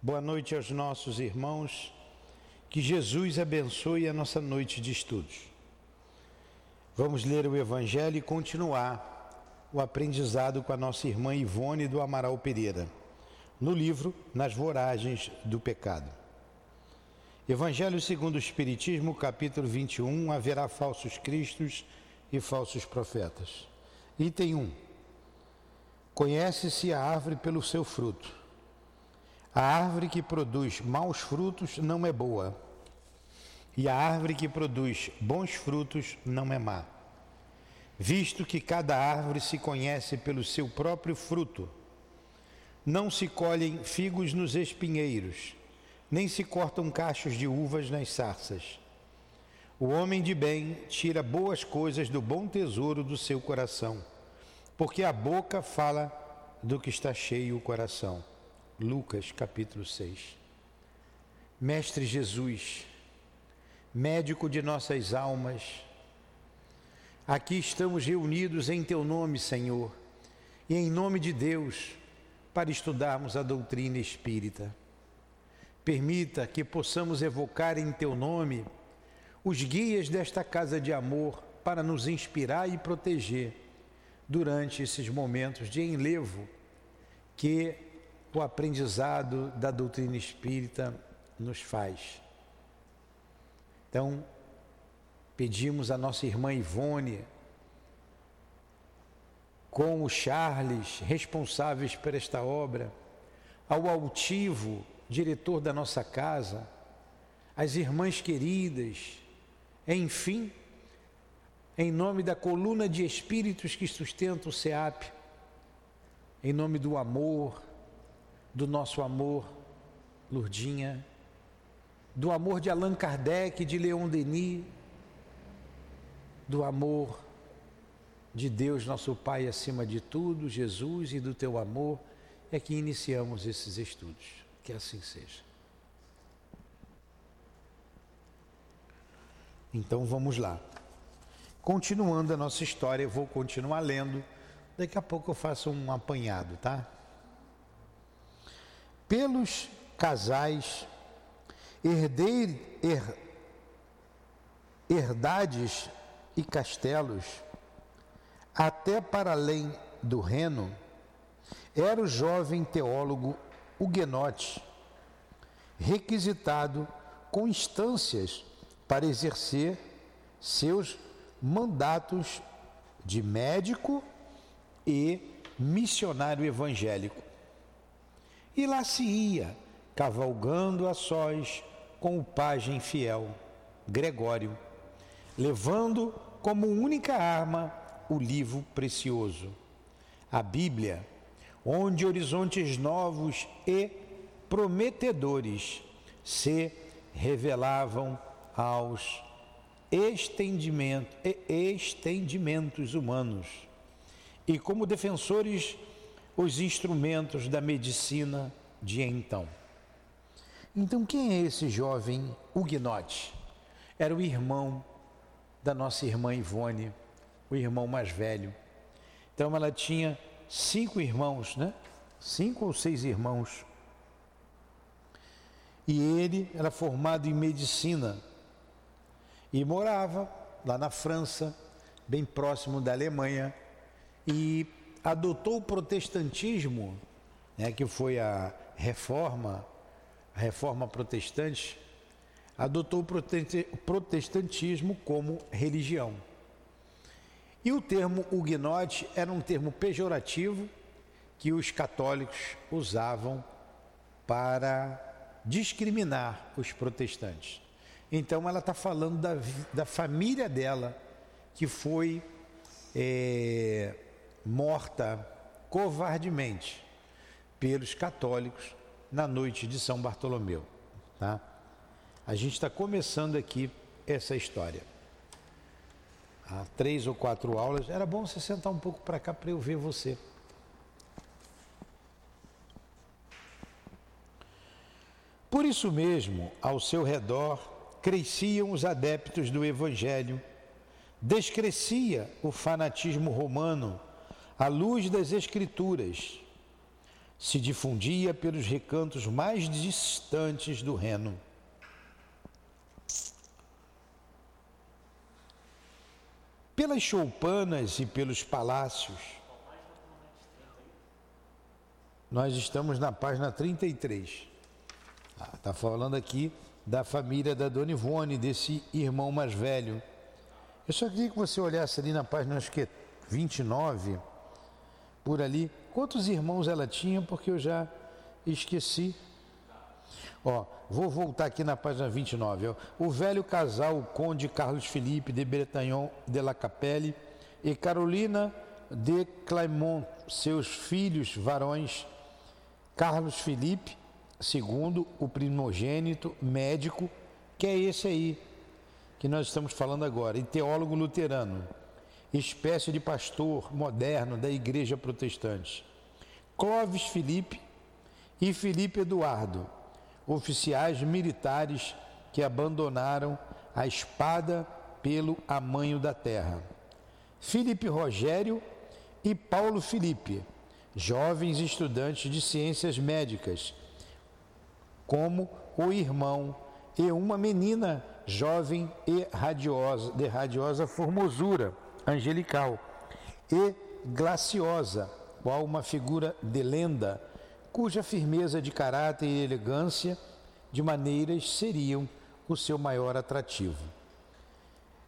Boa noite aos nossos irmãos. Que Jesus abençoe a nossa noite de estudos. Vamos ler o Evangelho e continuar o aprendizado com a nossa irmã Ivone do Amaral Pereira, no livro Nas Voragens do Pecado. Evangelho segundo o Espiritismo, capítulo 21, haverá falsos cristos e falsos profetas. Item 1. Conhece-se a árvore pelo seu fruto. A árvore que produz maus frutos não é boa, e a árvore que produz bons frutos não é má. Visto que cada árvore se conhece pelo seu próprio fruto, não se colhem figos nos espinheiros, nem se cortam cachos de uvas nas sarças. O homem de bem tira boas coisas do bom tesouro do seu coração, porque a boca fala do que está cheio o coração. Lucas capítulo 6. Mestre Jesus, médico de nossas almas, aqui estamos reunidos em Teu nome, Senhor, e em nome de Deus, para estudarmos a doutrina espírita. Permita que possamos evocar em Teu nome os guias desta casa de amor para nos inspirar e proteger durante esses momentos de enlevo que o aprendizado da doutrina espírita nos faz. Então, pedimos à nossa irmã Ivone, com o Charles, responsáveis por esta obra, ao altivo, diretor da nossa casa, às irmãs queridas, enfim, em nome da coluna de espíritos que sustenta o SEAP, em nome do amor, do nosso amor, Lurdinha, do amor de Allan Kardec, de Leon Denis, do amor de Deus, nosso Pai, acima de tudo, Jesus, e do teu amor, é que iniciamos esses estudos. Que assim seja. Então vamos lá. Continuando a nossa história, eu vou continuar lendo. Daqui a pouco eu faço um apanhado, tá? Pelos casais, herdeir, her, herdades e castelos, até para além do Reno, era o jovem teólogo Huguenote, requisitado com instâncias para exercer seus mandatos de médico e missionário evangélico. E lá se ia, cavalgando a sós com o pajem fiel, Gregório, levando como única arma o livro precioso, a Bíblia, onde horizontes novos e prometedores se revelavam aos estendimentos, estendimentos humanos. E como defensores os instrumentos da medicina de então. Então, quem é esse jovem Huguenote? Era o irmão da nossa irmã Ivone, o irmão mais velho. Então, ela tinha cinco irmãos, né? Cinco ou seis irmãos. E ele era formado em medicina e morava lá na França, bem próximo da Alemanha, e adotou o protestantismo, né, que foi a reforma, a reforma protestante, adotou o protestantismo como religião. E o termo huguenote era um termo pejorativo que os católicos usavam para discriminar os protestantes. Então ela está falando da, da família dela que foi é, morta covardemente pelos católicos na noite de São Bartolomeu. Tá? A gente está começando aqui essa história. Há três ou quatro aulas. Era bom você sentar um pouco para cá para eu ver você. Por isso mesmo, ao seu redor cresciam os adeptos do Evangelho, descrescia o fanatismo romano à luz das Escrituras. se difundia pelos recantos mais distantes do Reno. Pelas choupanas e pelos palácios, nós estamos na página 33. Está ah, tá falando aqui da família da Dona Ivone, desse irmão mais velho. Eu só queria que você olhasse ali na página, acho que é 29, por ali, quantos irmãos ela tinha, porque eu já esqueci. Ó, vou voltar aqui na página 29. Ó. O velho casal, o conde Carlos Felipe de Bretagnon de la Capelle e Carolina de Clermont, seus filhos varões, Carlos Felipe, segundo o primogênito médico, que é esse aí que nós estamos falando agora, e teólogo luterano, espécie de pastor moderno da igreja protestante. Clóvis Felipe e Felipe Eduardo, oficiais militares que abandonaram a espada pelo amanho da terra. Felipe Rogério e Paulo Felipe, jovens estudantes de ciências médicas, como o irmão e uma menina jovem e radiosa, de radiosa formosura angelical e glaciosa, qual uma figura de lenda, cuja firmeza de caráter e elegância de maneiras seriam o seu maior atrativo.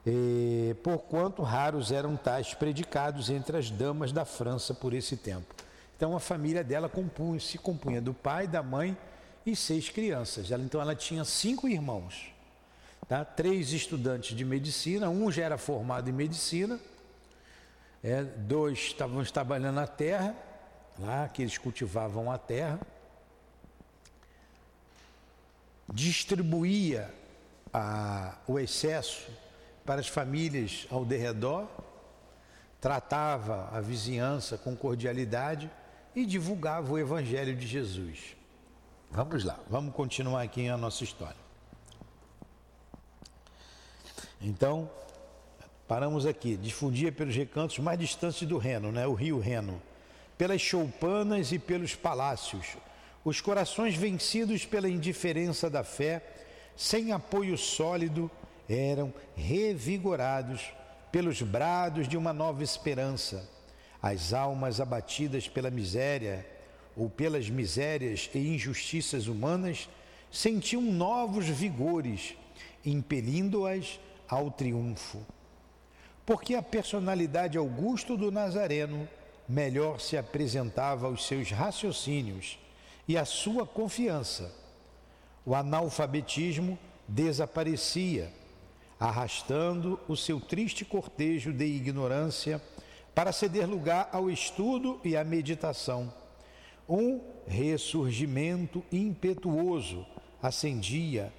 E, porquanto raros eram tais predicados entre as damas da França por esse tempo. Então a família dela compunha, se compunha do pai, da mãe e seis crianças. Ela, então ela tinha cinco irmãos, tá? três estudantes de medicina, um já era formado em medicina, é, dois estavam trabalhando na terra, lá que eles cultivavam a terra, distribuía a, o excesso para as famílias ao derredor, tratava a vizinhança com cordialidade e divulgava o Evangelho de Jesus. Vamos lá, vamos continuar aqui a nossa história. Então, paramos aqui, difundia pelos recantos mais distantes do Reno, né, o rio Reno, pelas choupanas e pelos palácios, os corações vencidos pela indiferença da fé, sem apoio sólido, eram revigorados pelos brados de uma nova esperança. As almas abatidas pela miséria ou pelas misérias e injustiças humanas sentiam novos vigores, impelindo-as ao triunfo. Porque a personalidade augusto do Nazareno melhor se apresentava aos seus raciocínios e à sua confiança. O analfabetismo desaparecia, arrastando o seu triste cortejo de ignorância para ceder lugar ao estudo e à meditação. Um ressurgimento impetuoso acendia,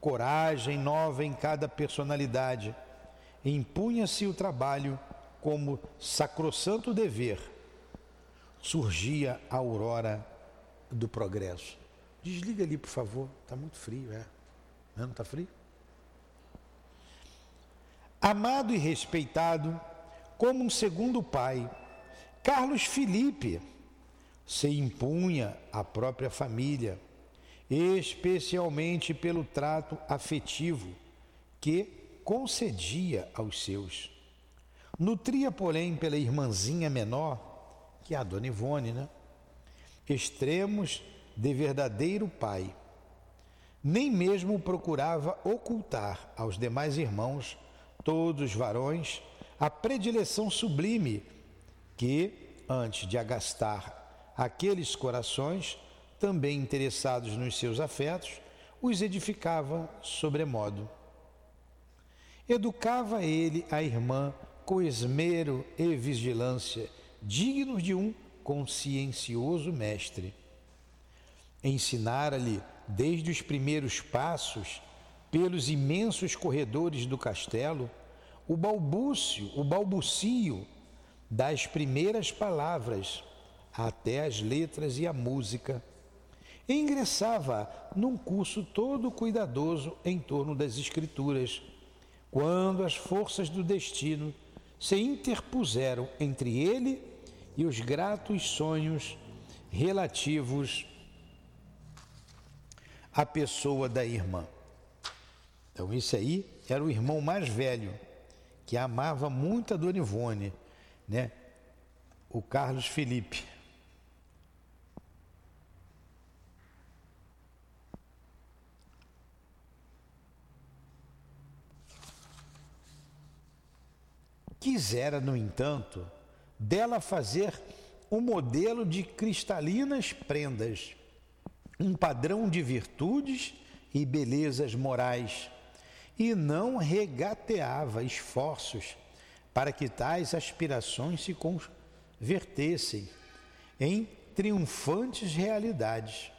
coragem nova em cada personalidade. Impunha-se o trabalho como sacrossanto dever. Surgia a aurora do progresso. Desliga ali, por favor. Está muito frio, é. Não está frio? Amado e respeitado, como um segundo pai. Carlos Felipe se impunha à própria família, especialmente pelo trato afetivo que concedia aos seus. Nutria, porém, pela irmãzinha menor, que é a dona Ivone, né? Extremos de verdadeiro pai. Nem mesmo procurava ocultar aos demais irmãos, todos varões, a predileção sublime que, antes de agastar aqueles corações, também interessados nos seus afetos, os edificava sobremodo. Educava ele a irmã com esmero e vigilância, dignos de um consciencioso mestre. Ensinara-lhe, desde os primeiros passos, pelos imensos corredores do castelo, o balbúcio, o balbucio das primeiras palavras até as letras e a música. Ingressava num curso todo cuidadoso em torno das escrituras, quando as forças do destino se interpuseram entre ele e os gratos sonhos relativos à pessoa da irmã. Então, esse aí era o irmão mais velho, que amava muito a Dona Ivone, né? o Carlos Felipe. Quisera, no entanto, dela fazer um modelo de cristalinas prendas, um padrão de virtudes e belezas morais, e não regateava esforços para que tais aspirações se convertessem em triunfantes realidades.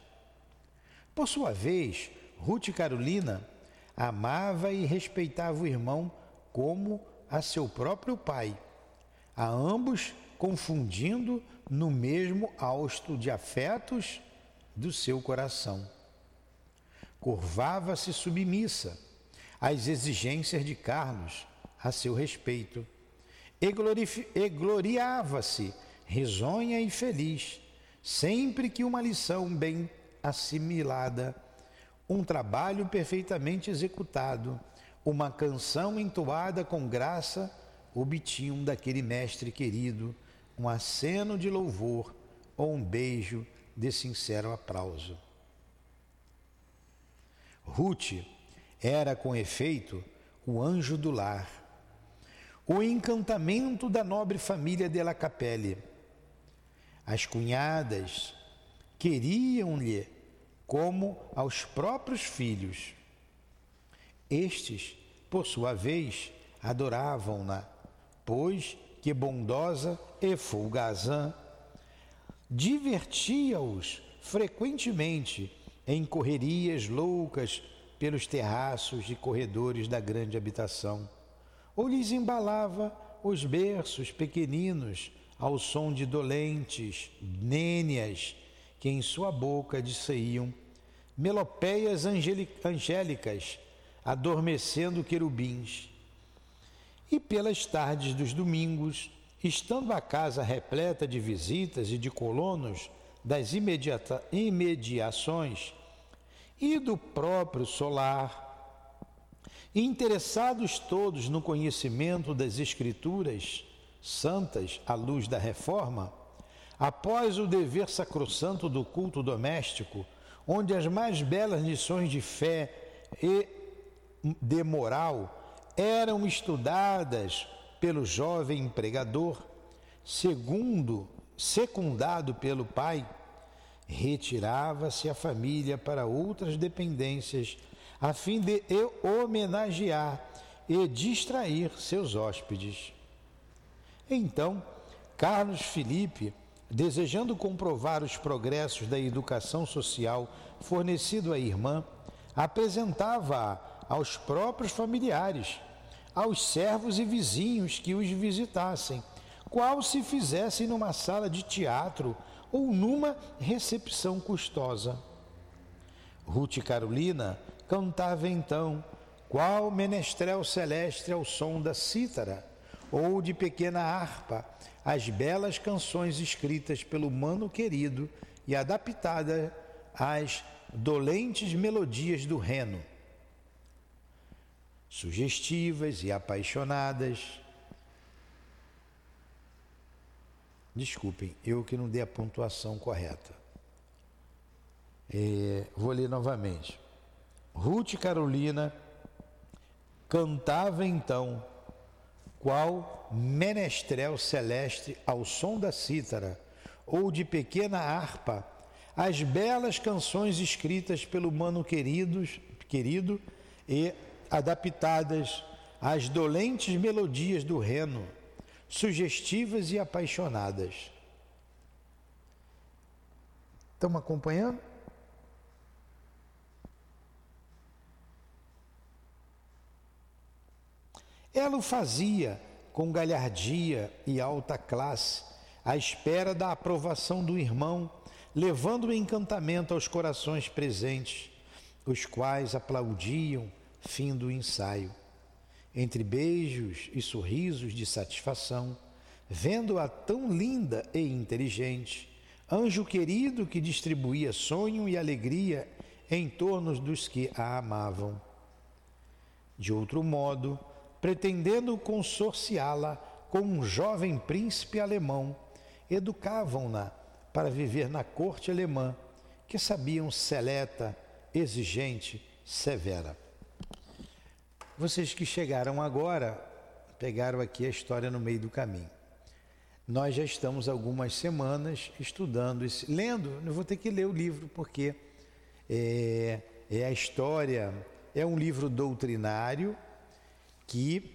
Por sua vez, Ruth Carolina amava e respeitava o irmão como a seu próprio pai, a ambos confundindo no mesmo hausto de afetos do seu coração. Curvava-se submissa às exigências de Carlos a seu respeito e gloriava-se risonha e feliz, sempre que uma lição bem assimilada, um trabalho perfeitamente executado, uma canção entoada com graça obtinham daquele mestre querido um aceno de louvor ou um beijo de sincero aplauso. Ruth era, com efeito, o anjo do lar, o encantamento da nobre família de La Capelle. As cunhadas queriam-lhe como aos próprios filhos. Estes, por sua vez, adoravam-na, pois que bondosa e folgazã divertia-os frequentemente em correrias loucas pelos terraços e corredores da grande habitação, ou lhes embalava os berços pequeninos ao som de dolentes nênias que em sua boca disseam melopeias angélicas adormecendo querubins. E pelas tardes dos domingos, estando a casa repleta de visitas e de colonos das imediações e do próprio solar, interessados todos no conhecimento das Escrituras santas à luz da reforma, após o dever sacrossanto do culto doméstico, onde as mais belas lições de fé e de moral eram estudadas pelo jovem empregador, segundo, secundado pelo pai, retirava-se a família para outras dependências, a fim de homenagear e distrair seus hóspedes. Então, Carlos Felipe, desejando comprovar os progressos da educação social fornecido à irmã, apresentava-a aos próprios familiares, aos servos e vizinhos que os visitassem, qual se fizessem numa sala de teatro ou numa recepção custosa. Ruth Carolina cantava então, qual menestrel celeste ao som da cítara ou de pequena harpa, as belas canções escritas pelo mano querido e adaptadas às dolentes melodias do reno sugestivas e apaixonadas. Desculpem, eu que não dei a pontuação correta. É, vou ler novamente. Ruth Carolina cantava então qual menestrel celeste ao som da cítara ou de pequena harpa as belas canções escritas pelo mano queridos, querido e adaptadas às dolentes melodias do reno, sugestivas e apaixonadas. Estão acompanhando? Ela o fazia com galhardia e alta classe, à espera da aprovação do irmão, levando o encantamento aos corações presentes, os quais aplaudiam Fim do ensaio. Entre beijos e sorrisos de satisfação, vendo-a tão linda e inteligente, Anjo querido que distribuía sonho e alegria em torno dos que a amavam. De outro modo, pretendendo consorciá-la com um jovem príncipe alemão, educavam-na para viver na corte alemã, que sabiam seleta, exigente, severa. Vocês que chegaram agora, pegaram aqui a história no meio do caminho. Nós já estamos algumas semanas estudando, esse, lendo, não vou ter que ler o livro, porque é, é a história, é um livro doutrinário que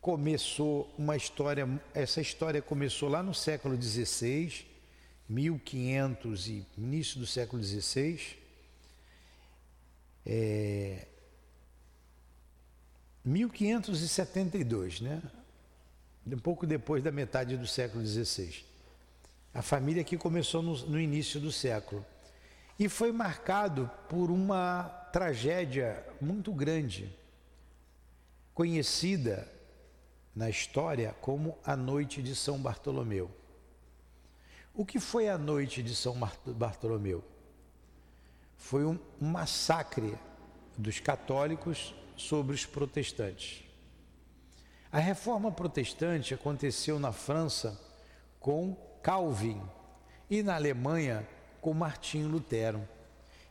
começou uma história, essa história começou lá no século XVI, 1500 e início do século XVI, é, 1572, né? Um pouco depois da metade do século XVI. A família que começou no, no início do século. E foi marcado por uma tragédia muito grande, conhecida na história como a Noite de São Bartolomeu. O que foi a Noite de São Bartolomeu? Foi um massacre dos católicos sobre os protestantes. A reforma protestante aconteceu na França com Calvin e na Alemanha com Martinho Lutero.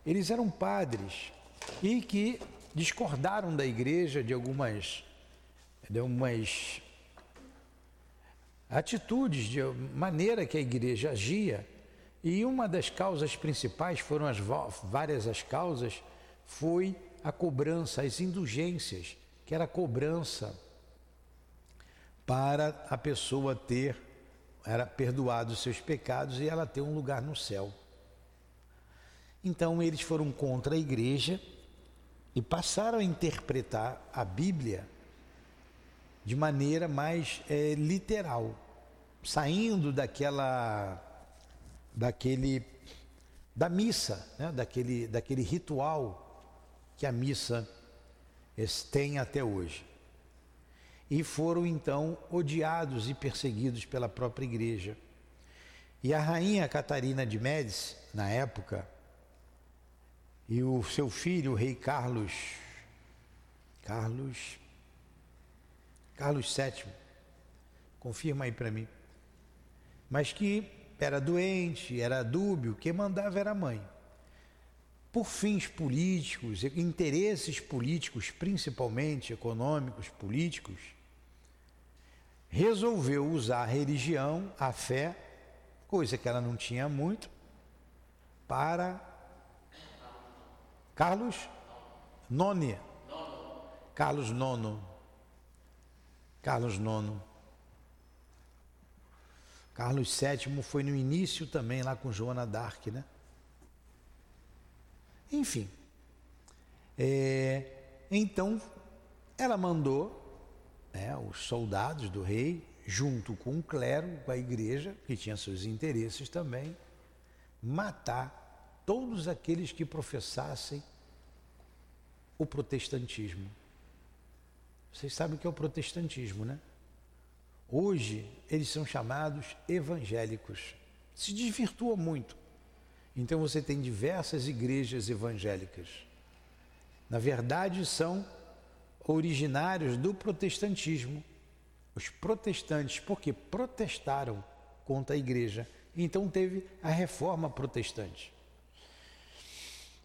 Eles eram padres e que discordaram da igreja de algumas, de algumas atitudes, de maneira que a igreja agia. E uma das causas principais foram as várias as causas, foi a cobrança, as indulgências, que era a cobrança para a pessoa ter era perdoado os seus pecados e ela ter um lugar no céu. Então eles foram contra a igreja e passaram a interpretar a Bíblia de maneira mais é, literal, saindo daquela daquele da missa, né? daquele, daquele ritual que a missa tem até hoje. E foram então odiados e perseguidos pela própria igreja. E a rainha Catarina de Médici, na época, e o seu filho, o rei Carlos, Carlos, Carlos VII, confirma aí para mim, mas que era doente, era dúbio, quem mandava era a mãe por fins políticos, interesses políticos, principalmente econômicos, políticos, resolveu usar a religião, a fé, coisa que ela não tinha muito, para Carlos None. Carlos Nono. Carlos Nono. Carlos VII foi no início também lá com Joana d'Arc, né? Enfim. É, então, ela mandou né, os soldados do rei, junto com o clero, com a igreja, que tinha seus interesses também, matar todos aqueles que professassem o protestantismo. Vocês sabem o que é o protestantismo, né? Hoje eles são chamados evangélicos. Se desvirtua muito. Então você tem diversas igrejas evangélicas. Na verdade, são originários do protestantismo. Os protestantes, porque protestaram contra a igreja. Então teve a reforma protestante.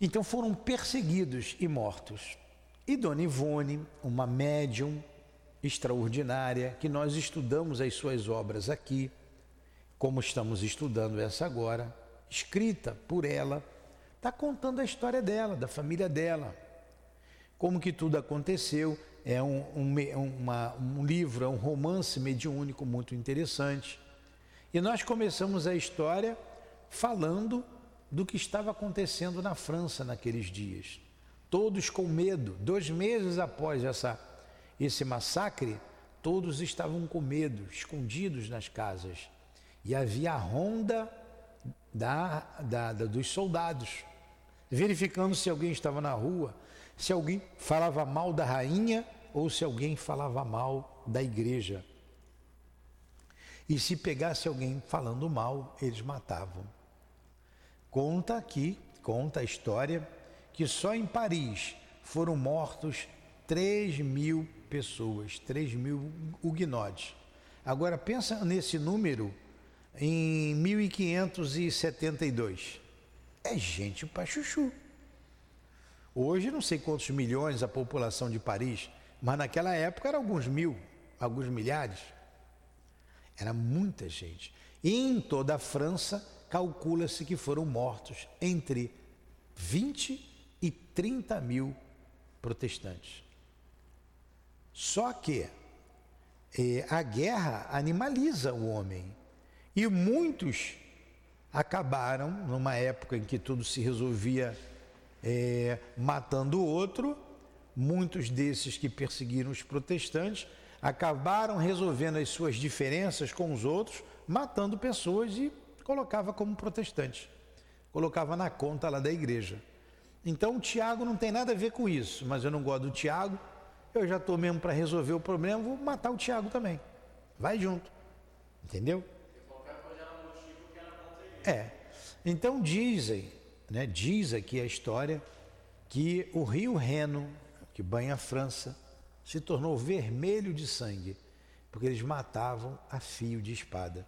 Então foram perseguidos e mortos. E Dona Ivone, uma médium extraordinária, que nós estudamos as suas obras aqui, como estamos estudando essa agora, escrita por ela, está contando a história dela, da família dela. Como que tudo aconteceu, é um, um, uma, um livro, é um romance mediúnico muito interessante. E nós começamos a história falando do que estava acontecendo na França naqueles dias. Todos com medo, dois meses após essa, esse massacre, todos estavam com medo, escondidos nas casas. E havia a ronda da, da, da, dos soldados, verificando se alguém estava na rua, se alguém falava mal da rainha ou se alguém falava mal da igreja. E se pegasse alguém falando mal, eles matavam. conta aqui, conta a história, que só em Paris foram mortos 3 mil pessoas, 3 mil huguenotes. Agora pensa nesse número em 1572. É gente para chuchu. Hoje não sei quantos milhões a população de Paris, mas naquela época era alguns mil, alguns milhares. Era muita gente. E em toda a França, calcula-se que foram mortos entre 20 e 30 mil protestantes. Só que eh, a guerra animaliza o homem. E muitos acabaram, numa época em que tudo se resolvia eh, matando o outro, muitos desses que perseguiram os protestantes acabaram resolvendo as suas diferenças com os outros, matando pessoas e colocava como protestante, colocava na conta lá da igreja. Então o Tiago não tem nada a ver com isso, mas eu não gosto do Tiago, eu já estou mesmo para resolver o problema, vou matar o Tiago também. Vai junto. Entendeu? É. Então dizem, né, diz aqui a história que o rio Reno, que banha a França, se tornou vermelho de sangue, porque eles matavam a fio de espada.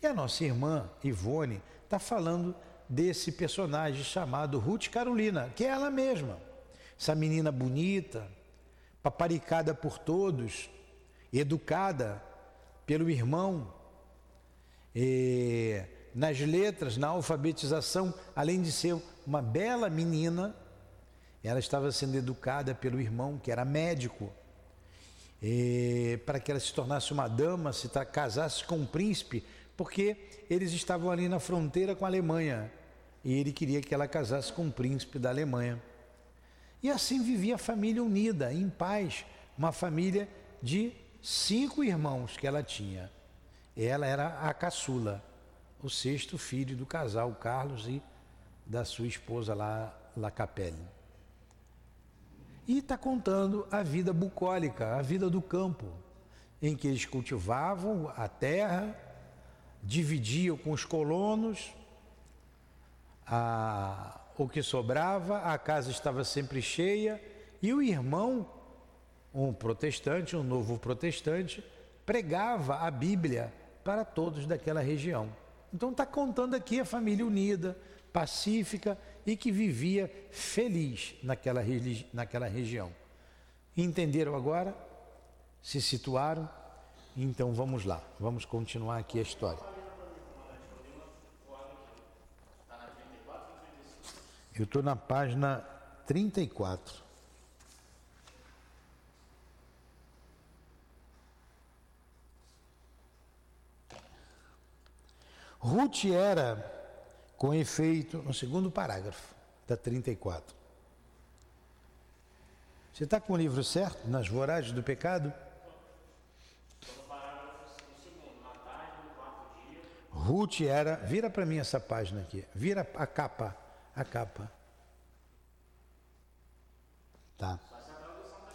E a nossa irmã Ivone está falando desse personagem chamado Ruth Carolina, que é ela mesma. Essa menina bonita, paparicada por todos, educada pelo irmão, e, nas letras, na alfabetização, além de ser uma bela menina, ela estava sendo educada pelo irmão, que era médico, para que ela se tornasse uma dama, se casasse com um príncipe, porque eles estavam ali na fronteira com a Alemanha e ele queria que ela casasse com um príncipe da Alemanha. E assim vivia a família unida, em paz, uma família de cinco irmãos que ela tinha. Ela era a caçula, o sexto filho do casal Carlos e da sua esposa lá, La Capelle. E está contando a vida bucólica, a vida do campo, em que eles cultivavam a terra, dividiam com os colonos a, o que sobrava, a casa estava sempre cheia e o irmão, um protestante, um novo protestante, pregava a Bíblia para todos daquela região. Então está contando aqui a família unida, pacífica e que vivia feliz naquela, naquela região. Entenderam agora? Se situaram? Então vamos lá, vamos continuar aqui a história. Eu estou na página 34. Ruth era, com efeito, no segundo parágrafo da 34. Você está com o livro certo? Nas voragens do pecado? Ruth era, vira para mim essa página aqui, vira a capa a capa. Tá.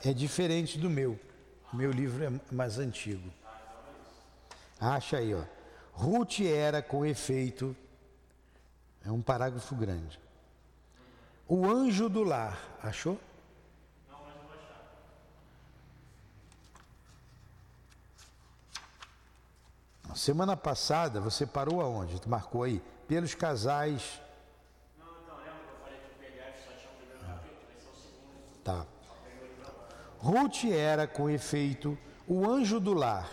É diferente do meu. Meu livro é mais antigo. Acha aí, ó. Ruth era com efeito. É um parágrafo grande. O anjo do lar. Achou? Não, mas não achar. Semana passada você parou aonde? Tu marcou aí? Pelos casais Tá. Ruth era, com efeito, o anjo do lar,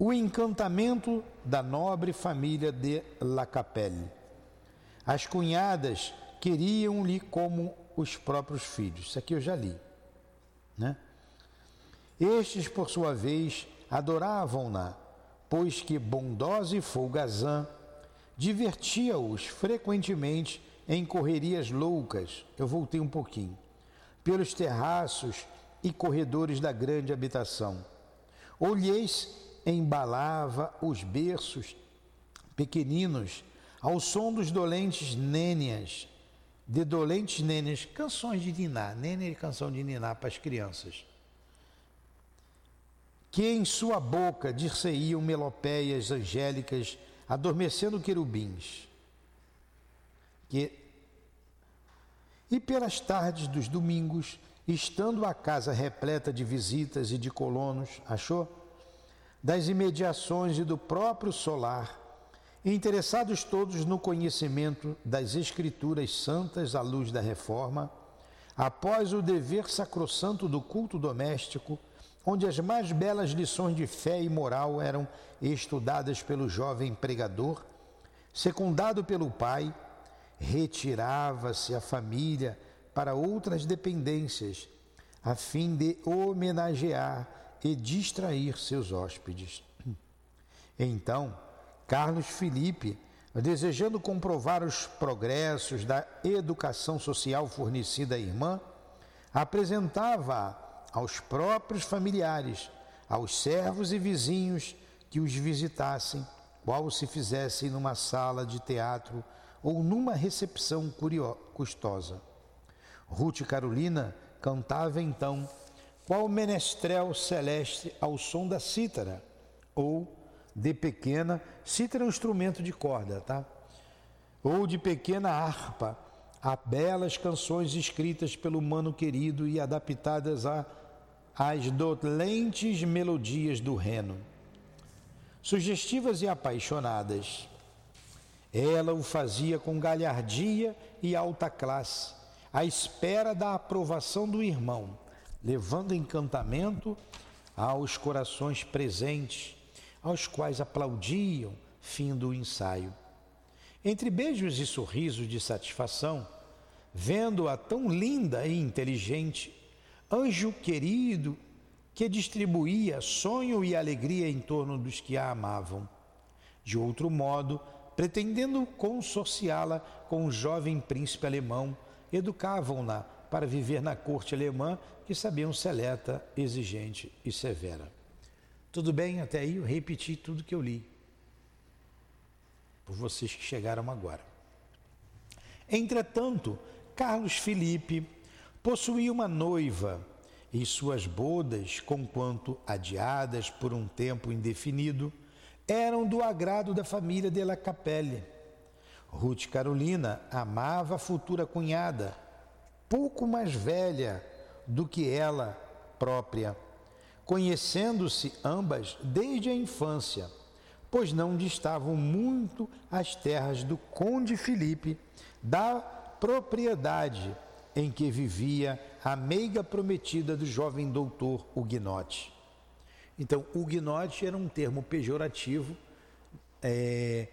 o encantamento da nobre família de La Capelle. As cunhadas queriam-lhe como os próprios filhos. Isso aqui eu já li. Né? Estes, por sua vez, adoravam-na, pois que bondosa e folgazã divertia-os frequentemente em correrias loucas. Eu voltei um pouquinho pelos terraços e corredores da grande habitação. Ou lhes embalava os berços pequeninos ao som dos dolentes nênias, de dolentes nênias, canções de niná, nênia é canção de niná para as crianças, que em sua boca dir-se-iam melopéias angélicas, adormecendo querubins. que e pelas tardes dos domingos, estando a casa repleta de visitas e de colonos, achou? Das imediações e do próprio solar, interessados todos no conhecimento das Escrituras Santas à luz da reforma, após o dever sacrossanto do culto doméstico, onde as mais belas lições de fé e moral eram estudadas pelo jovem pregador, secundado pelo pai, retirava-se a família para outras dependências, a fim de homenagear e distrair seus hóspedes. Então, Carlos Felipe, desejando comprovar os progressos da educação social fornecida à irmã, apresentava aos próprios familiares, aos servos e vizinhos que os visitassem, qual se fizessem numa sala de teatro ou numa recepção custosa. Ruth Carolina cantava então qual menestrel celeste ao som da cítara, ou de pequena, cítara é um instrumento de corda, tá? Ou de pequena harpa, a belas canções escritas pelo mano querido e adaptadas a, às dolentes melodias do Reno. Sugestivas e apaixonadas, ela o fazia com galhardia e alta classe, à espera da aprovação do irmão, levando encantamento aos corações presentes, aos quais aplaudiam, fim do ensaio. Entre beijos e sorrisos de satisfação, vendo-a tão linda e inteligente, anjo querido que distribuía sonho e alegria em torno dos que a amavam. De outro modo, pretendendo consorciá-la com um jovem príncipe alemão, educavam-na para viver na corte alemã, que sabiam seleta, exigente e severa. Tudo bem até aí? Eu repeti tudo que eu li. Por vocês que chegaram agora. Entretanto, Carlos Felipe possuía uma noiva e suas bodas, conquanto adiadas por um tempo indefinido, eram do agrado da família de La Capelle. Ruth Carolina amava a futura cunhada, pouco mais velha do que ela própria, conhecendo-se ambas desde a infância, pois não distavam muito as terras do conde Felipe da propriedade em que vivia a meiga prometida do jovem doutor Huguenote. Então, huguenote era um termo pejorativo é,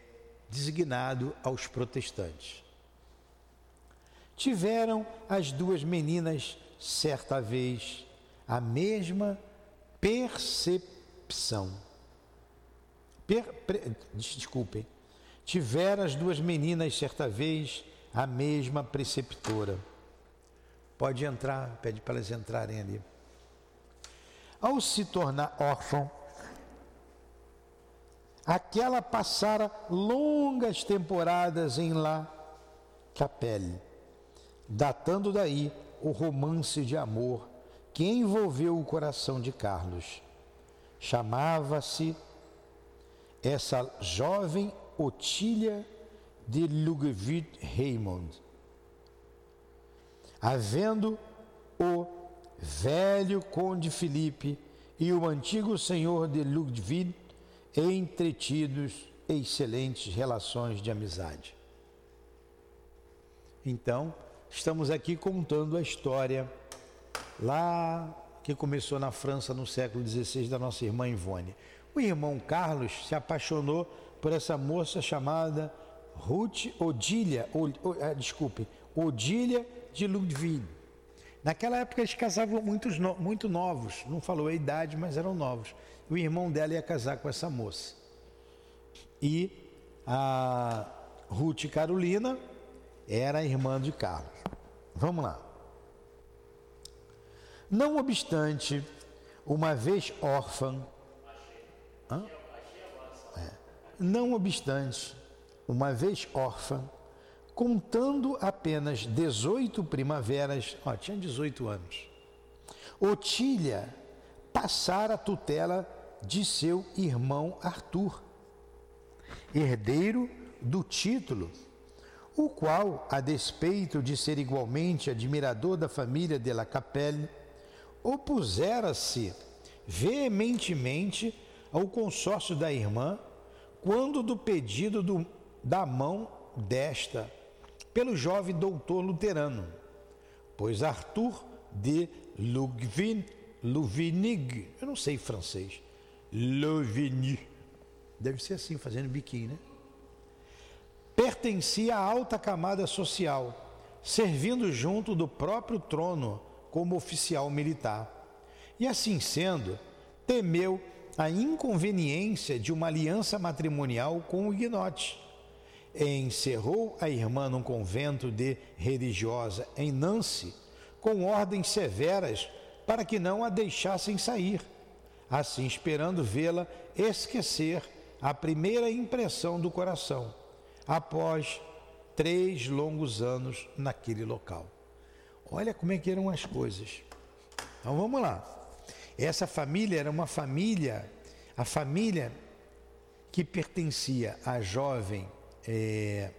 designado aos protestantes. Tiveram as duas meninas, certa vez, a mesma percepção. Per, per, desculpem. Tiveram as duas meninas, certa vez, a mesma preceptora. Pode entrar, pede para elas entrarem ali. Ao se tornar órfão, aquela passara longas temporadas em La Capelle, datando daí o romance de amor que envolveu o coração de Carlos. Chamava-se essa jovem Otília de Lugueville Raymond. Havendo o velho conde Felipe e o antigo senhor de Ludwig entretidos excelentes relações de amizade. Então, estamos aqui contando a história lá que começou na França no século XVI da nossa irmã Ivone. O irmão Carlos se apaixonou por essa moça chamada Ruth Odília, ah, desculpe, Odília de Ludwig. Naquela época eles casavam muitos, muito novos, não falou a idade, mas eram novos. O irmão dela ia casar com essa moça. E a Ruth Carolina era irmã de Carlos. Vamos lá. Não obstante, uma vez órfã, é. não obstante, uma vez órfã, contando apenas 18 primaveras, ó, tinha 18 anos. Otília passara a tutela de seu irmão Arthur, herdeiro do título, o qual, a despeito de ser igualmente admirador da família de La Capelle, opusera-se veementemente ao consórcio da irmã quando do pedido do, da mão desta pelo jovem doutor luterano, pois Arthur de Lugvin, Louvinig, eu não sei francês, Louvigny, deve ser assim, fazendo biquinho, né? Pertencia à alta camada social, servindo junto do próprio trono como oficial militar. E assim sendo, temeu a inconveniência de uma aliança matrimonial com o Ignote. Encerrou a irmã num convento de religiosa em Nancy, com ordens severas para que não a deixassem sair, assim esperando vê-la esquecer a primeira impressão do coração, após três longos anos naquele local. Olha como é que eram as coisas. Então vamos lá. Essa família era uma família, a família que pertencia à jovem é,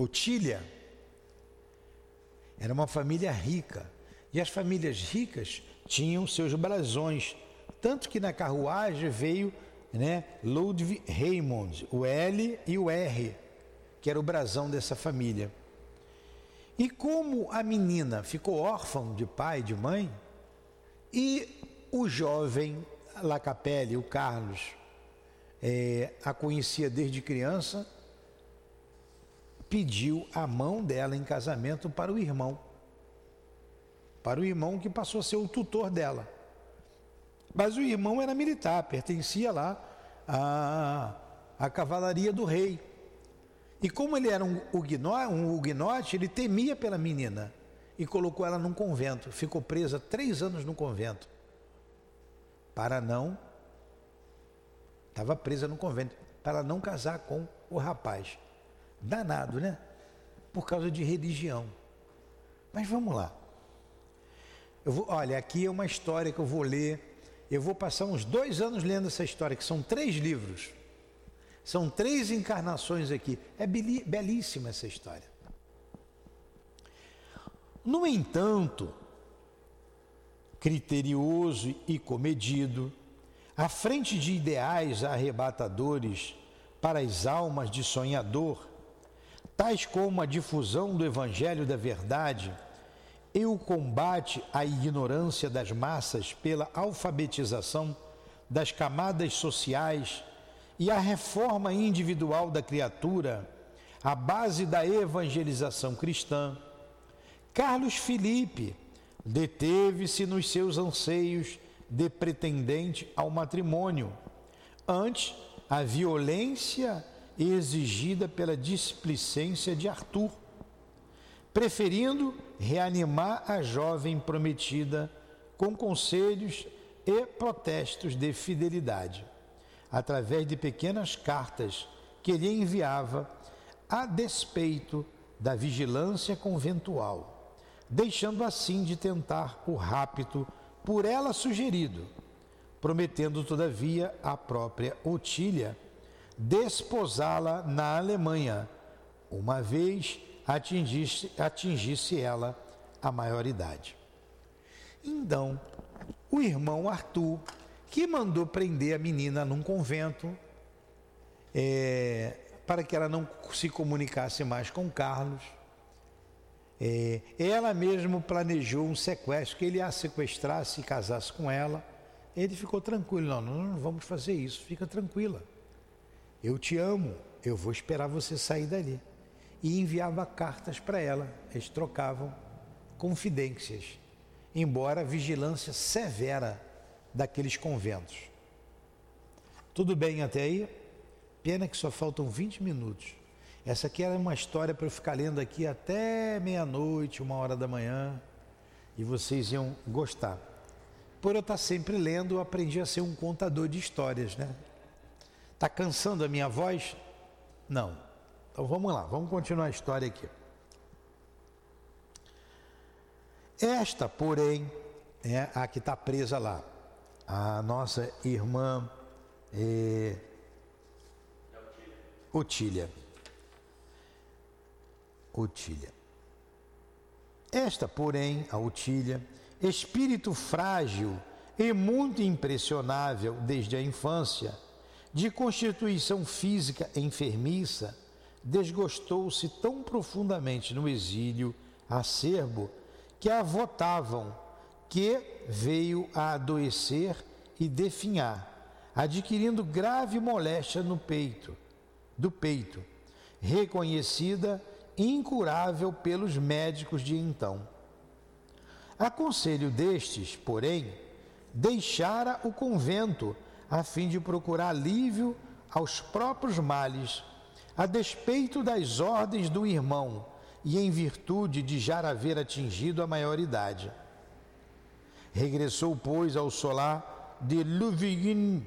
Otília, era uma família rica. E as famílias ricas tinham seus brasões. Tanto que na carruagem veio né, Ludwig Raymond, o L e o R, que era o brasão dessa família. E como a menina ficou órfã de pai e de mãe, e o jovem Lacapelle, o Carlos, é, a conhecia desde criança, pediu a mão dela em casamento para o irmão. Para o irmão que passou a ser o tutor dela. Mas o irmão era militar, pertencia lá à, à cavalaria do rei. E como ele era um huguenote, um huguenote, ele temia pela menina e colocou ela num convento. Ficou presa três anos no convento. Para não. Estava presa no convento. Para não casar com o rapaz. Danado, né? Por causa de religião. Mas vamos lá. Vou, olha, aqui é uma história que eu vou ler. Eu vou passar uns dois anos lendo essa história, que são três livros. São três encarnações aqui. É belíssima essa história. No entanto, criterioso e comedido, à frente de ideais arrebatadores para as almas de sonhador, tais como a difusão do Evangelho da Verdade e o combate à ignorância das massas pela alfabetização das camadas sociais e a reforma individual da criatura, a base da evangelização cristã, Carlos Felipe deteve-se nos seus anseios de pretendente ao matrimônio, ante a violência exigida pela displicência de Arthur, preferindo reanimar a jovem prometida com conselhos e protestos de fidelidade através de pequenas cartas que lhe enviava a despeito da vigilância conventual, deixando assim de tentar o rapto por ela sugerido, prometendo todavia a própria Otília desposá-la na Alemanha, uma vez atingisse, atingisse ela a maioridade. Então, o irmão Arthur que mandou prender a menina num convento é, para que ela não se comunicasse mais com Carlos. É, ela mesmo planejou um sequestro, que ele a sequestrasse e casasse com ela. Ele ficou tranquilo, não, não vamos fazer isso, fica tranquila. Eu te amo, eu vou esperar você sair dali. E enviava cartas para ela, eles trocavam confidências, embora vigilância severa daqueles conventos. Tudo bem até aí? Pena que só faltam 20 minutos. Essa aqui era uma história para eu ficar lendo aqui até meia-noite, uma hora da manhã, e vocês iam gostar. Por eu estar sempre lendo, eu aprendi a ser um contador de histórias, né? Tá cansando a minha voz? Não. Então vamos lá, vamos continuar a história aqui. Esta, porém, é a que está presa lá a nossa irmã É... Otília. Otília. Esta, porém, a Otília, espírito frágil e muito impressionável desde a infância, de constituição física enfermiça, desgostou-se tão profundamente no exílio acerbo que a votavam, que veio a adoecer e definhar, adquirindo grave moléstia no peito, do peito, reconhecida incurável pelos médicos de então. A conselho destes, porém, deixara o convento a fim de procurar alívio aos próprios males, a despeito das ordens do irmão e em virtude de já haver atingido a maioridade. Regressou, pois, ao solar de Louvigny,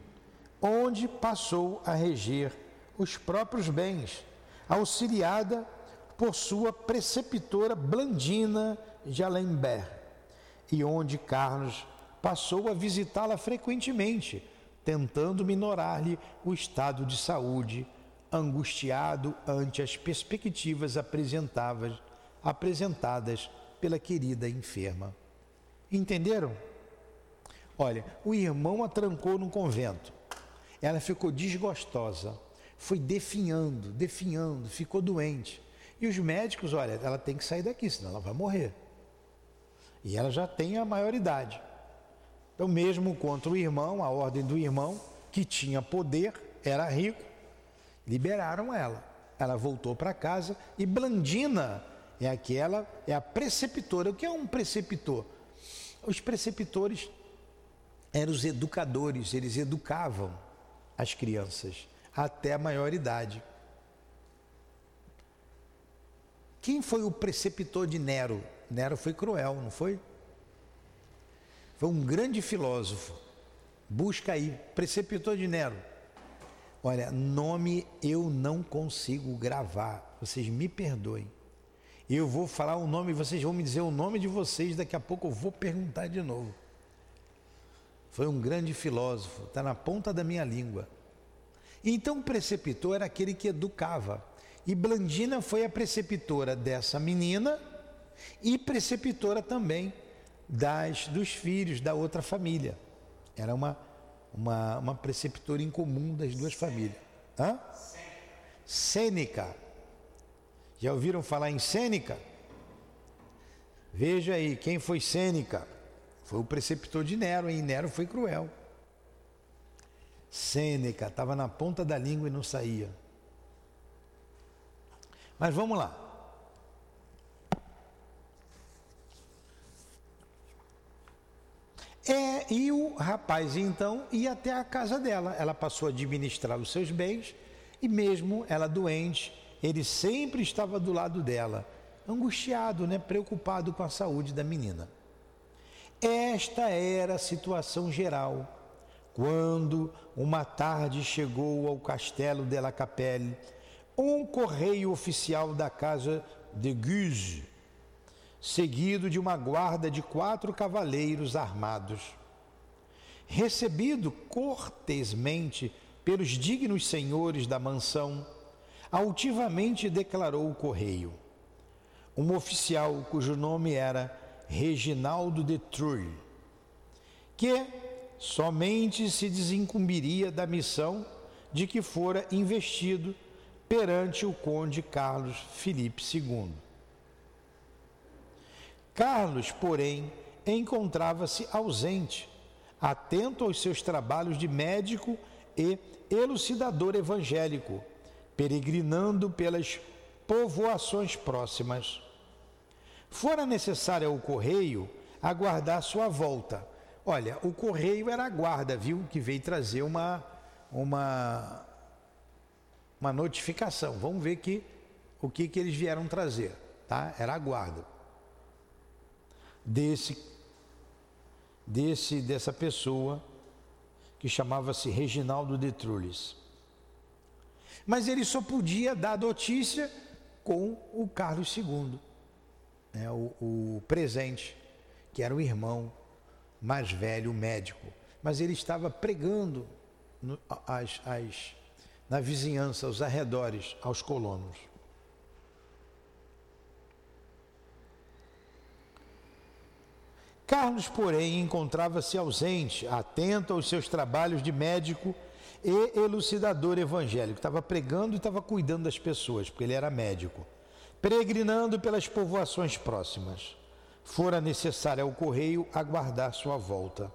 onde passou a reger os próprios bens, auxiliada por sua preceptora Blandina de Alembert, e onde Carlos passou a visitá-la frequentemente, tentando minorar-lhe o estado de saúde, angustiado ante as perspectivas apresentadas, apresentadas pela querida enferma. Entenderam? Olha, o irmão a trancou no convento. Ela ficou desgostosa, foi definhando, definhando, ficou doente. E os médicos, olha, ela tem que sair daqui, senão ela vai morrer. E ela já tem a maioridade. Então, mesmo contra o irmão, a ordem do irmão, que tinha poder, era rico, liberaram ela. Ela voltou para casa e Blandina é aquela, é a preceptora. O que é um preceptor? Os preceptores eram os educadores, eles educavam as crianças até a maioridade. Quem foi o preceptor de Nero? Nero foi cruel, não foi? Foi um grande filósofo. Busca aí, preceptor de Nero. Olha, nome eu não consigo gravar. Vocês me perdoem. Eu vou falar o nome, vocês vão me dizer o nome de vocês, daqui a pouco eu vou perguntar de novo. Foi um grande filósofo, está na ponta da minha língua. Então, o preceptor era aquele que educava. E Blandina foi a preceptora dessa menina e preceptora também das, dos filhos da outra família. Era uma, uma, uma preceptora em comum das duas famílias. Hã? Sêneca. Já ouviram falar em Sêneca? Veja aí, quem foi Sêneca? Foi o preceptor de Nero, e Nero foi cruel. Sêneca estava na ponta da língua e não saía. Mas vamos lá. É, e o rapaz então ia até a casa dela. Ela passou a administrar os seus bens e mesmo ela doente, ele sempre estava do lado dela, angustiado, né, preocupado com a saúde da menina. Esta era a situação geral. Quando uma tarde chegou ao castelo de La Capelle um correio oficial da casa de Guise, seguido de uma guarda de quatro cavaleiros armados. Recebido cortesmente pelos dignos senhores da mansão, altivamente declarou o correio. Um oficial cujo nome era Reginaldo de Truy, que somente se desincumbiria da missão de que fora investido perante o conde Carlos Felipe II. Carlos, porém, encontrava-se ausente, atento aos seus trabalhos de médico e elucidador evangélico, peregrinando pelas povoações próximas. Fora necessário ao correio aguardar sua volta. Olha, o correio era a guarda, viu, que veio trazer uma, uma uma notificação. Vamos ver que, o que, que eles vieram trazer. Tá? Era a guarda desse, desse dessa pessoa que chamava-se Reginaldo de Trulles. Mas ele só podia dar notícia com o Carlos II, né, o, o presente, que era o irmão mais velho, médico. Mas ele estava pregando no, as, as, na vizinhança, aos arredores, aos colonos. Carlos, porém, encontrava-se ausente, atento aos seus trabalhos de médico e elucidador evangélico. Estava pregando e estava cuidando das pessoas, porque ele era médico. Peregrinando pelas povoações próximas. Fora necessário ao correio aguardar sua volta.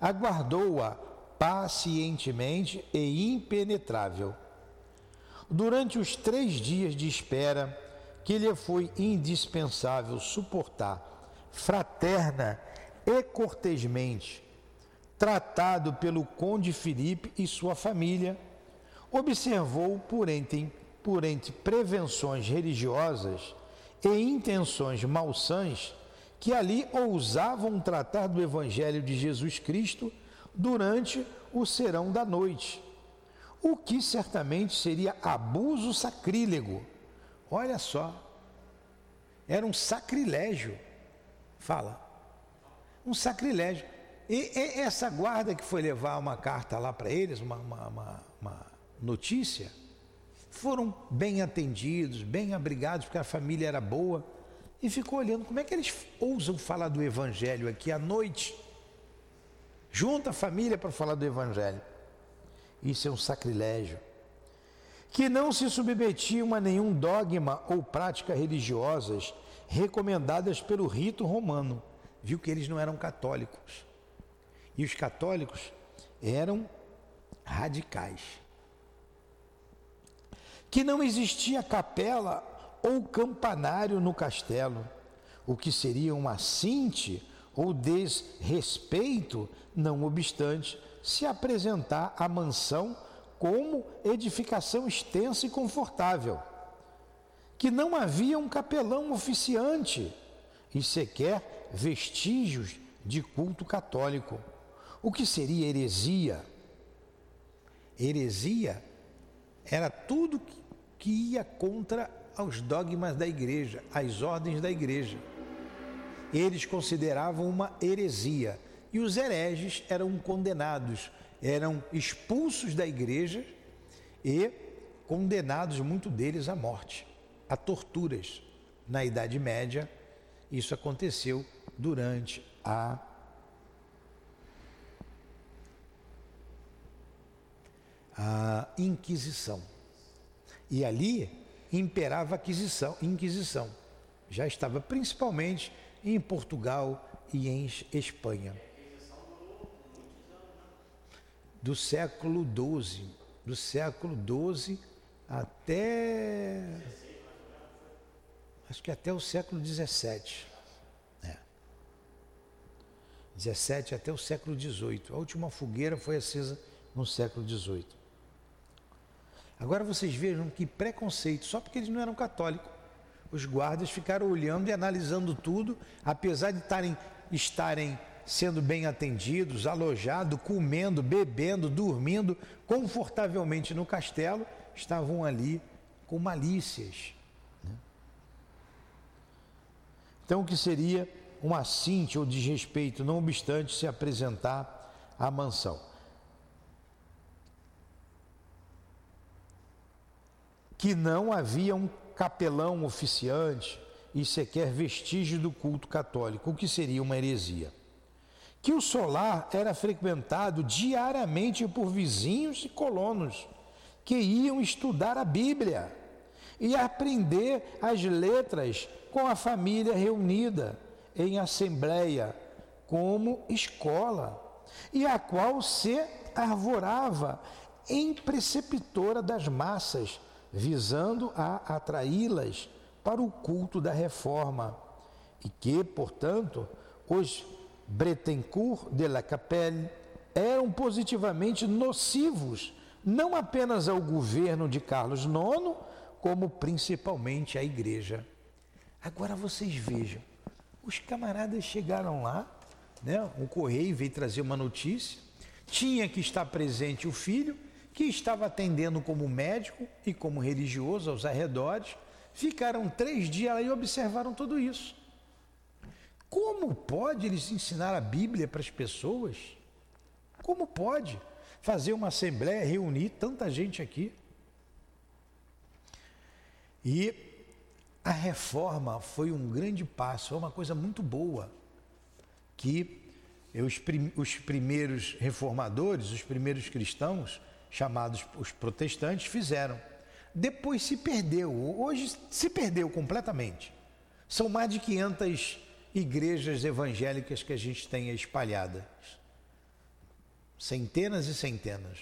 Aguardou-a pacientemente e impenetrável. Durante os três dias de espera, que lhe foi indispensável suportar fraterna e cortesmente, tratado pelo conde Felipe e sua família, observou por entre, por entre prevenções religiosas e intenções malsãs que ali ousavam tratar do Evangelho de Jesus Cristo durante o serão da noite, o que certamente seria abuso sacrílego. Olha só, era um sacrilégio Fala. Um sacrilégio. E, e, essa guarda que foi levar uma carta lá para eles, uma, uma, uma, uma notícia, foram bem atendidos, bem abrigados, porque a família era boa, e ficou olhando como é que eles ousam falar do Evangelho aqui à noite. Junta a família para falar do Evangelho. Isso é um sacrilégio. Que não se submetiam a nenhum dogma ou prática religiosas recomendadas pelo rito romano. Viu que eles não eram católicos. E os católicos eram radicais. Que não existia capela ou campanário no castelo, o que seria um assinte ou desrespeito, não obstante, se apresentar a mansão como edificação extensa e confortável que não havia um capelão oficiante e sequer vestígios de culto católico. O que seria heresia? Heresia era tudo que ia contra os dogmas da igreja, as ordens da igreja. Eles consideravam uma heresia e os hereges eram condenados, eram expulsos da igreja e condenados, muito deles, à morte a torturas. Na Idade Média, isso aconteceu durante a a Inquisição. E ali imperava a Inquisição, Inquisição. Já estava principalmente em Portugal e em Espanha. Do século XII, do século XII até acho que até o século XVII. É. 17 até o século XVIII. A última fogueira foi acesa no século XVIII. Agora vocês vejam que preconceito, só porque eles não eram católicos. Os guardas ficaram olhando e analisando tudo, apesar de tarem, estarem sendo bem atendidos, alojados, comendo, bebendo, dormindo confortavelmente no castelo, estavam ali com malícias Então, o que seria um assinte ou desrespeito, não obstante se apresentar à mansão. Que não havia um capelão oficiante e sequer vestígio do culto católico, o que seria uma heresia. Que o solar era frequentado diariamente por vizinhos e colonos que iam estudar a Bíblia e aprender as letras com a família reunida em assembleia, como escola, e a qual se arvorava em preceptora das massas, visando a atraí-las para o culto da reforma, e que, portanto, os Bretencourt de la Capelle eram positivamente nocivos, não apenas ao governo de Carlos IX, como principalmente à igreja. Agora vocês vejam, os camaradas chegaram lá, né? O correio veio trazer uma notícia, tinha que estar presente o filho, que estava atendendo como médico e como religioso aos arredores, ficaram três dias lá e observaram tudo isso. Como pode eles ensinar a Bíblia para as pessoas? Como pode? fazer uma assembleia, reunir tanta gente aqui. E a reforma foi um grande passo, foi uma coisa muito boa que os, os primeiros reformadores, os primeiros cristãos, chamados os protestantes, fizeram. Depois se perdeu, hoje se perdeu completamente. São mais de 500 igrejas evangélicas que a gente tem espalhadas. Centenas e centenas.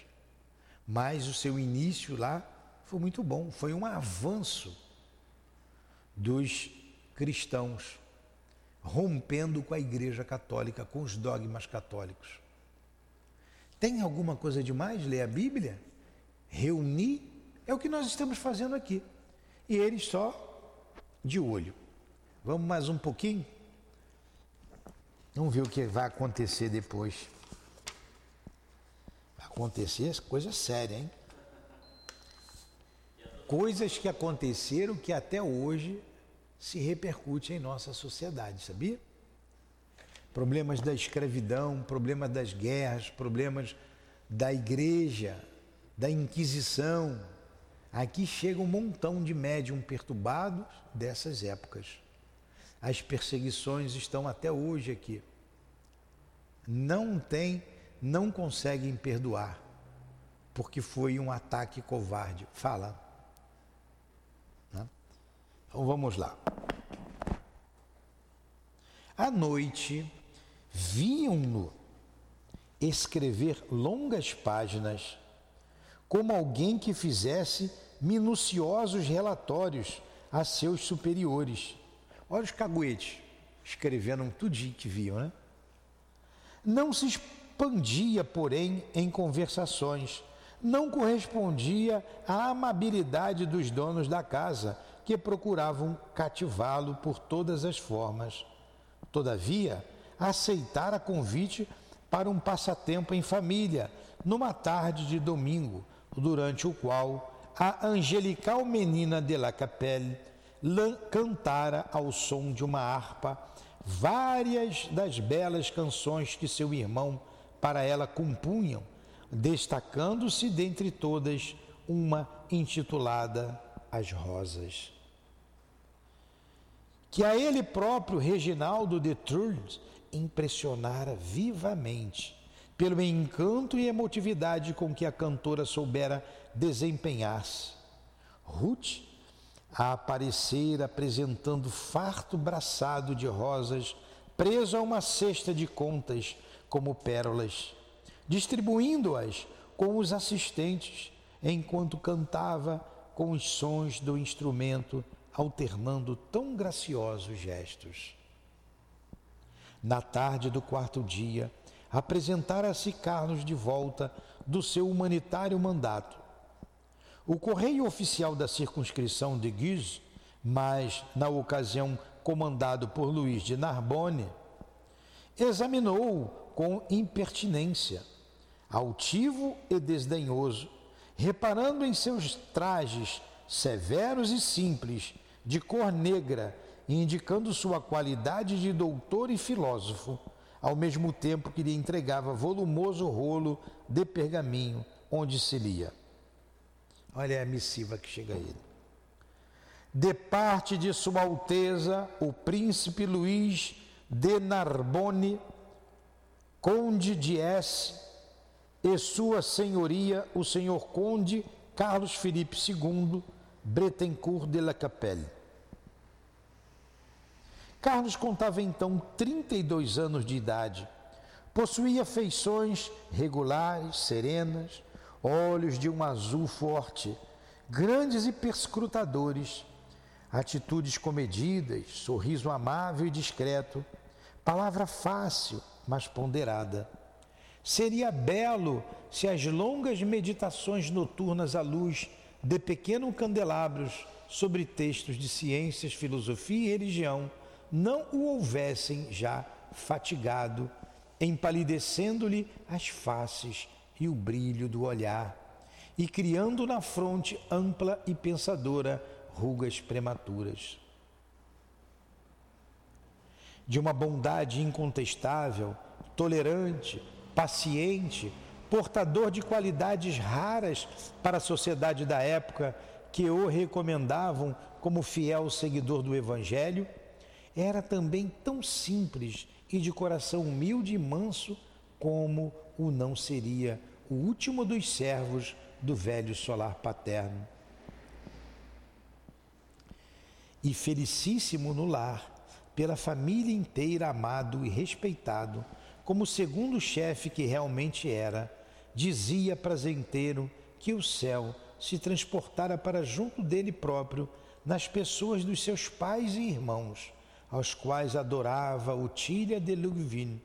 Mas o seu início lá foi muito bom, foi um avanço dos cristãos, rompendo com a Igreja Católica, com os dogmas católicos. Tem alguma coisa demais ler a Bíblia? Reunir é o que nós estamos fazendo aqui. E eles só de olho. Vamos mais um pouquinho? Vamos ver o que vai acontecer depois. Vai acontecer coisa séria, hein? Coisas que aconteceram que até hoje se repercute em nossa sociedade, sabia? Problemas da escravidão, problemas das guerras, problemas da igreja, da Inquisição. Aqui chega um montão de médium perturbados dessas épocas. As perseguições estão até hoje aqui. Não tem, não conseguem perdoar, porque foi um ataque covarde. Fala. Então vamos lá. À noite, viam-no escrever longas páginas, como alguém que fizesse minuciosos relatórios a seus superiores. Olha os caguetes, escrevendo tudo que viam, né? Não se expandia, porém, em conversações, não correspondia à amabilidade dos donos da casa, que procuravam cativá-lo por todas as formas. Todavia, aceitara convite para um passatempo em família, numa tarde de domingo, durante o qual a angelical menina de la Capelle cantara ao som de uma harpa várias das belas canções que seu irmão para ela compunham, destacando-se dentre todas uma intitulada As Rosas que a ele próprio, Reginaldo de Tours, impressionara vivamente pelo encanto e emotividade com que a cantora soubera desempenhar-se. Ruth a aparecer apresentando farto braçado de rosas, preso a uma cesta de contas como pérolas, distribuindo-as com os assistentes, enquanto cantava com os sons do instrumento alternando tão graciosos gestos. Na tarde do quarto dia, apresentara-se Carlos de volta do seu humanitário mandato. O correio oficial da circunscrição de Guise, mas na ocasião comandado por Luís de Narbonne, examinou-o com impertinência, altivo e desdenhoso, reparando em seus trajes severos e simples de cor negra, indicando sua qualidade de doutor e filósofo, ao mesmo tempo que lhe entregava volumoso rolo de pergaminho onde se lia. Olha a missiva que chega a ele. De parte de Sua Alteza, o Príncipe Luís de Narbonne, Conde de S, e Sua Senhoria, o Senhor Conde Carlos Felipe II, Bretencourt de la Capelle. Carlos contava então 32 anos de idade. Possuía feições regulares, serenas, olhos de um azul forte, grandes e perscrutadores, atitudes comedidas, sorriso amável e discreto, palavra fácil, mas ponderada. Seria belo se as longas meditações noturnas à luz de pequenos candelabros sobre textos de ciências, filosofia e religião não o houvessem já fatigado, empalidecendo-lhe as faces e o brilho do olhar, e criando na fronte ampla e pensadora rugas prematuras. De uma bondade incontestável, tolerante, paciente, portador de qualidades raras para a sociedade da época que o recomendavam como fiel seguidor do Evangelho, era também tão simples e de coração humilde e manso como o não seria o último dos servos do velho solar paterno. E felicíssimo no lar, pela família inteira amado e respeitado, como segundo chefe que realmente era, dizia prazenteiro que o céu se transportara para junto dele próprio nas pessoas dos seus pais e irmãos, aos quais adorava o Tilha de Lugvin.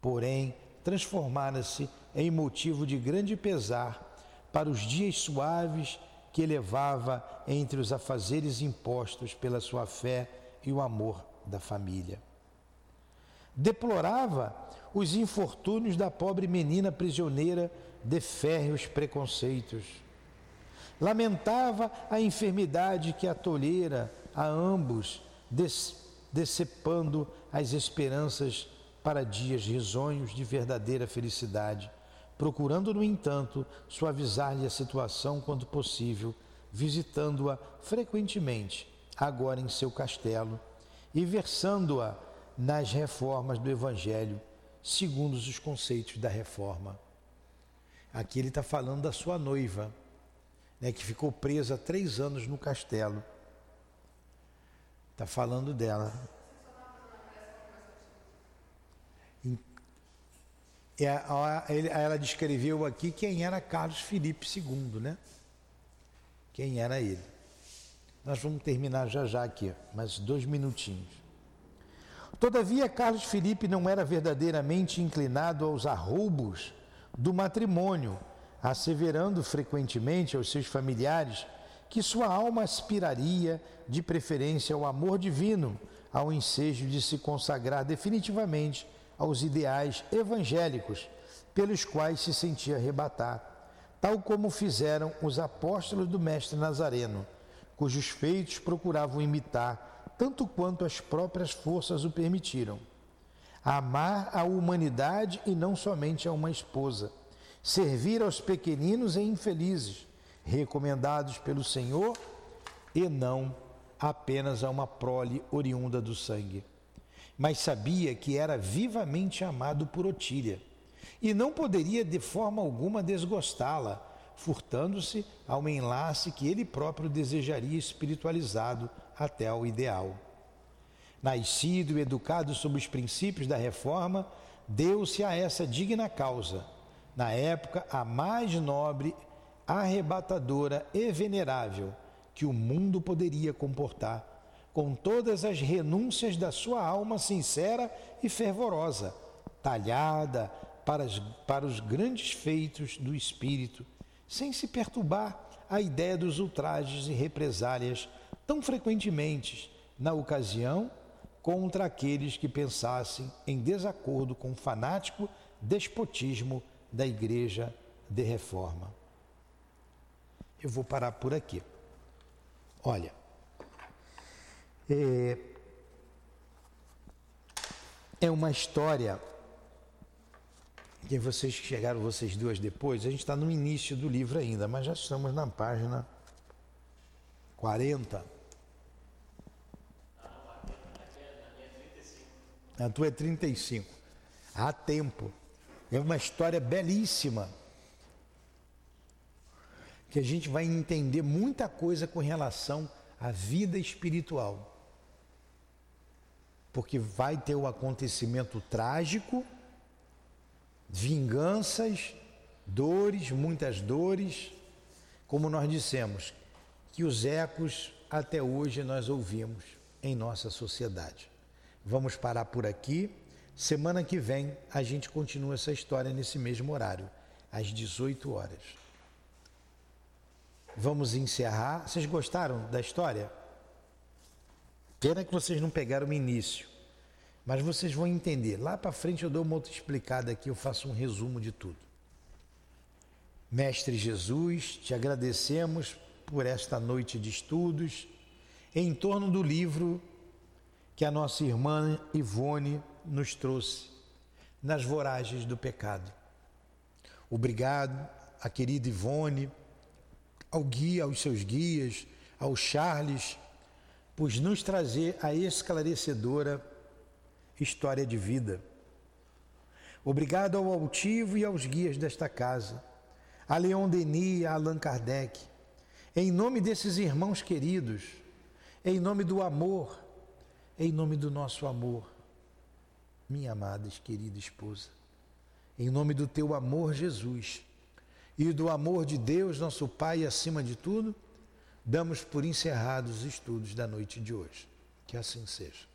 Porém, transformara-se em motivo de grande pesar para os dias suaves que levava entre os afazeres impostos pela sua fé e o amor da família. Deplorava os infortúnios da pobre menina prisioneira de férreos preconceitos. Lamentava a enfermidade que a tolhera a ambos, decepando as esperanças para dias risonhos de verdadeira felicidade, procurando, no entanto, suavizar-lhe a situação quando possível, visitando-a frequentemente, agora em seu castelo, e versando-a nas reformas do Evangelho, segundo os conceitos da reforma. Aqui ele está falando da sua noiva, né, que ficou presa três anos no castelo. Está falando dela. Ela descreveu aqui quem era Carlos Felipe II, né? Quem era ele. Nós vamos terminar já já aqui, mais dois minutinhos. Todavia, Carlos Felipe não era verdadeiramente inclinado aos arroubos do matrimônio, asseverando frequentemente aos seus familiares que sua alma aspiraria de preferência ao amor divino, ao ensejo de se consagrar definitivamente aos ideais evangélicos pelos quais se sentia arrebatar, tal como fizeram os apóstolos do Mestre Nazareno, cujos feitos procuravam imitar tanto quanto as próprias forças o permitiram. Amar a humanidade e não somente a uma esposa, servir aos pequeninos e infelizes, recomendados pelo Senhor e não apenas a uma prole oriunda do sangue mas sabia que era vivamente amado por Otília e não poderia de forma alguma desgostá-la, furtando-se ao enlace que ele próprio desejaria espiritualizado até ao ideal. Nascido e educado sob os princípios da reforma, deu-se a essa digna causa, na época a mais nobre, arrebatadora e venerável que o mundo poderia comportar com todas as renúncias da sua alma sincera e fervorosa, talhada para, as, para os grandes feitos do espírito, sem se perturbar a ideia dos ultrajes e represálias tão frequentemente na ocasião contra aqueles que pensassem em desacordo com o fanático despotismo da Igreja de Reforma. Eu vou parar por aqui. Olha, é, é uma história que vocês chegaram, vocês duas depois, a gente está no início do livro ainda, mas já estamos na página 40. A tua é 35. Há tempo. É uma história belíssima. Que a gente vai entender muita coisa com relação à vida espiritual porque vai ter o acontecimento trágico, vinganças, dores, muitas dores, como nós dissemos, que os ecos até hoje nós ouvimos em nossa sociedade. Vamos parar por aqui. Semana que vem a gente continua essa história nesse mesmo horário, às 18 horas. Vamos encerrar. Vocês gostaram da história? Pena que vocês não pegaram o início, mas vocês vão entender. Lá para frente eu dou uma outra explicada aqui, eu faço um resumo de tudo. Mestre Jesus, te agradecemos por esta noite de estudos em torno do livro que a nossa irmã Ivone nos trouxe, Nas Voragens do Pecado. Obrigado à querida Ivone, ao guia, aos seus guias, ao Charles, por nos trazer a esclarecedora história de vida. Obrigado ao altivo e aos guias desta casa, a Leon Denis e a Allan Kardec. Em nome desses irmãos queridos, em nome do amor, em nome do nosso amor, minha amada e querida esposa, em nome do teu amor, Jesus, e do amor de Deus, nosso Pai, acima de tudo, damos por encerrados os estudos da noite de hoje. Que assim seja.